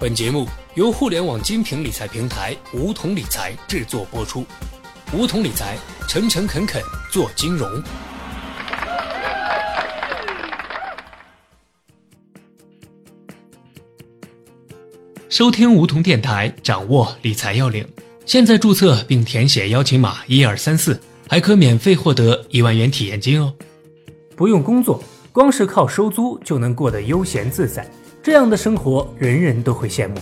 本节目由互联网精品理财平台梧桐理财制作播出。梧桐理财，诚诚恳恳做金融。收听梧桐电台，掌握理财要领。现在注册并填写邀请码一二三四，还可免费获得一万元体验金哦。不用工作，光是靠收租就能过得悠闲自在。这样的生活，人人都会羡慕。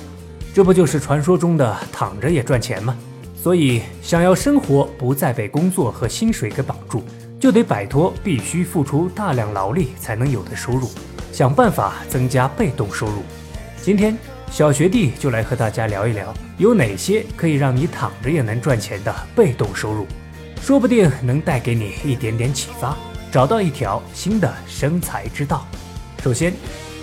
这不就是传说中的躺着也赚钱吗？所以，想要生活不再被工作和薪水给绑住，就得摆脱必须付出大量劳力才能有的收入，想办法增加被动收入。今天，小学弟就来和大家聊一聊，有哪些可以让你躺着也能赚钱的被动收入，说不定能带给你一点点启发，找到一条新的生财之道。首先，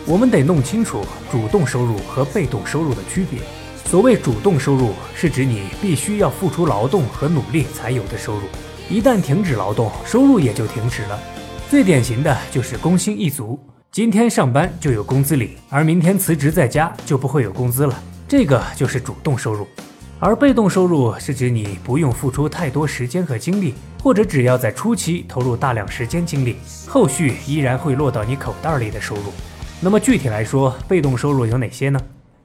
我们得弄清楚主动收入和被动收入的区别。所谓主动收入，是指你必须要付出劳动和努力才有的收入。一旦停止劳动，收入也就停止了。最典型的就是工薪一族，今天上班就有工资领，而明天辞职在家就不会有工资了。这个就是主动收入。而被动收入是指你不用付出太多时间和精力，或者只要在初期投入大量时间精力，后续依然会落到你口袋里的收入。那么具体来说，被动收入有哪些呢？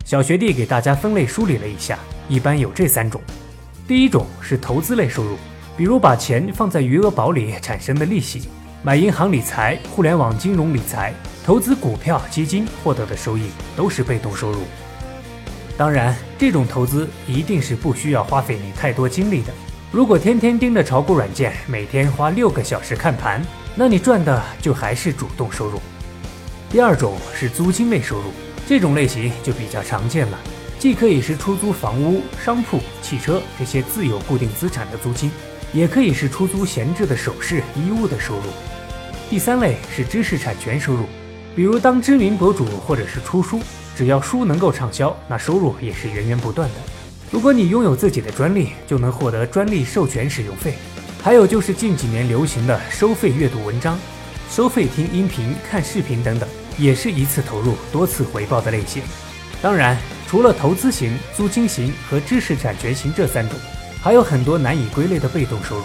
小学弟给大家分类梳理了一下，一般有这三种。第一种是投资类收入，比如把钱放在余额宝里产生的利息，买银行理财、互联网金融理财、投资股票基金获得的收益，都是被动收入。当然，这种投资一定是不需要花费你太多精力的。如果天天盯着炒股软件，每天花六个小时看盘，那你赚的就还是主动收入。第二种是租金类收入，这种类型就比较常见了，既可以是出租房屋、商铺、汽车这些自有固定资产的租金，也可以是出租闲置的首饰、衣物的收入。第三类是知识产权收入，比如当知名博主或者是出书，只要书能够畅销，那收入也是源源不断的。如果你拥有自己的专利，就能获得专利授权使用费。还有就是近几年流行的收费阅读文章。收费听音频、看视频等等，也是一次投入多次回报的类型。当然，除了投资型、租金型和知识产权型这三种，还有很多难以归类的被动收入。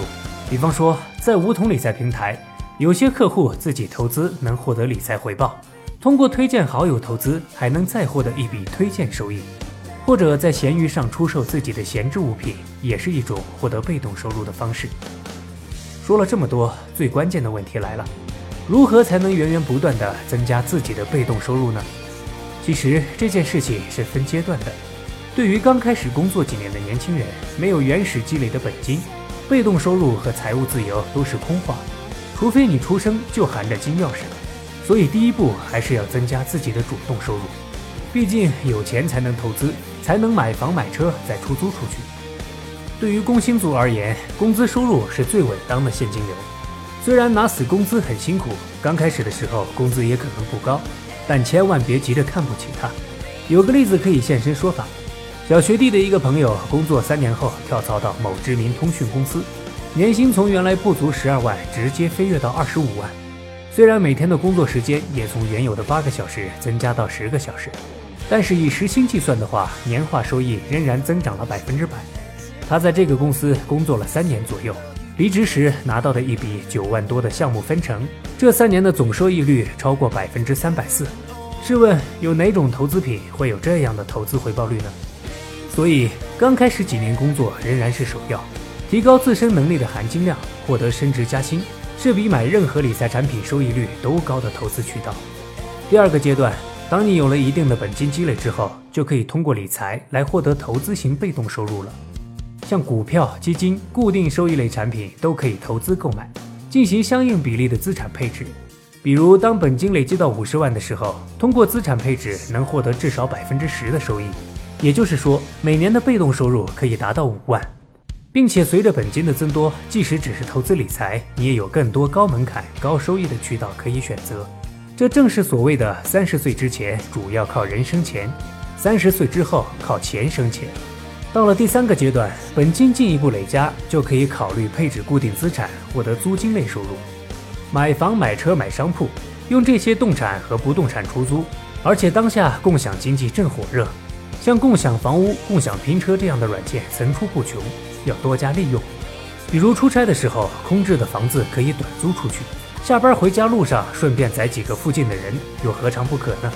比方说，在梧桐理财平台，有些客户自己投资能获得理财回报，通过推荐好友投资还能再获得一笔推荐收益，或者在闲鱼上出售自己的闲置物品，也是一种获得被动收入的方式。说了这么多，最关键的问题来了。如何才能源源不断地增加自己的被动收入呢？其实这件事情是分阶段的。对于刚开始工作几年的年轻人，没有原始积累的本金，被动收入和财务自由都是空话。除非你出生就含着金钥匙。所以第一步还是要增加自己的主动收入。毕竟有钱才能投资，才能买房买车再出租出去。对于工薪族而言，工资收入是最稳当的现金流。虽然拿死工资很辛苦，刚开始的时候工资也可能不高，但千万别急着看不起他。有个例子可以现身说法：小学弟的一个朋友工作三年后跳槽到某知名通讯公司，年薪从原来不足十二万直接飞跃到二十五万。虽然每天的工作时间也从原有的八个小时增加到十个小时，但是以时薪计算的话，年化收益仍然增长了百分之百。他在这个公司工作了三年左右。离职时拿到的一笔九万多的项目分成，这三年的总收益率超过百分之三百四。试问有哪种投资品会有这样的投资回报率呢？所以刚开始几年工作仍然是首要，提高自身能力的含金量，获得升职加薪，是比买任何理财产品收益率都高的投资渠道。第二个阶段，当你有了一定的本金积累之后，就可以通过理财来获得投资型被动收入了。像股票、基金、固定收益类产品都可以投资购买，进行相应比例的资产配置。比如，当本金累积到五十万的时候，通过资产配置能获得至少百分之十的收益，也就是说，每年的被动收入可以达到五万，并且随着本金的增多，即使只是投资理财，你也有更多高门槛、高收益的渠道可以选择。这正是所谓的三十岁之前主要靠人生钱，三十岁之后靠钱生钱。到了第三个阶段，本金进一步累加，就可以考虑配置固定资产，获得租金类收入，买房、买车、买商铺，用这些动产和不动产出租。而且当下共享经济正火热，像共享房屋、共享拼车这样的软件层出不穷，要多加利用。比如出差的时候，空置的房子可以短租出去；下班回家路上顺便载几个附近的人，又何尝不可呢？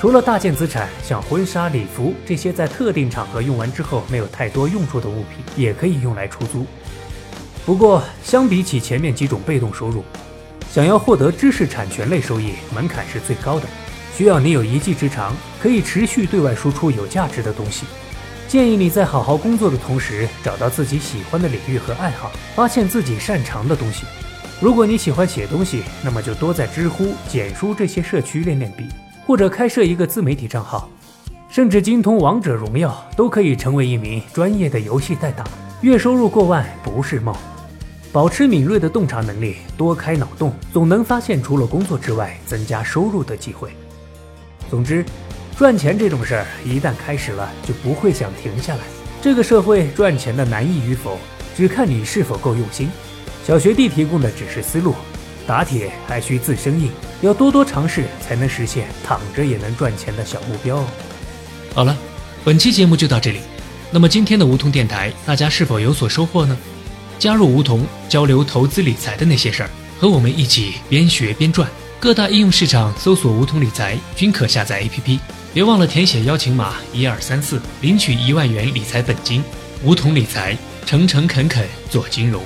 除了大件资产，像婚纱、礼服这些在特定场合用完之后没有太多用处的物品，也可以用来出租。不过，相比起前面几种被动收入，想要获得知识产权类收益，门槛是最高的，需要你有一技之长，可以持续对外输出有价值的东西。建议你在好好工作的同时，找到自己喜欢的领域和爱好，发现自己擅长的东西。如果你喜欢写东西，那么就多在知乎、简书这些社区练练笔。或者开设一个自媒体账号，甚至精通王者荣耀，都可以成为一名专业的游戏代打，月收入过万不是梦。保持敏锐的洞察能力，多开脑洞，总能发现除了工作之外增加收入的机会。总之，赚钱这种事儿一旦开始了，就不会想停下来。这个社会赚钱的难易与否，只看你是否够用心。小学弟提供的只是思路。打铁还需自身硬，要多多尝试，才能实现躺着也能赚钱的小目标。好了，本期节目就到这里。那么今天的梧桐电台，大家是否有所收获呢？加入梧桐，交流投资理财的那些事儿，和我们一起边学边赚。各大应用市场搜索“梧桐理财”均可下载 APP。别忘了填写邀请码一二三四，领取一万元理财本金。梧桐理财，诚诚恳恳做金融。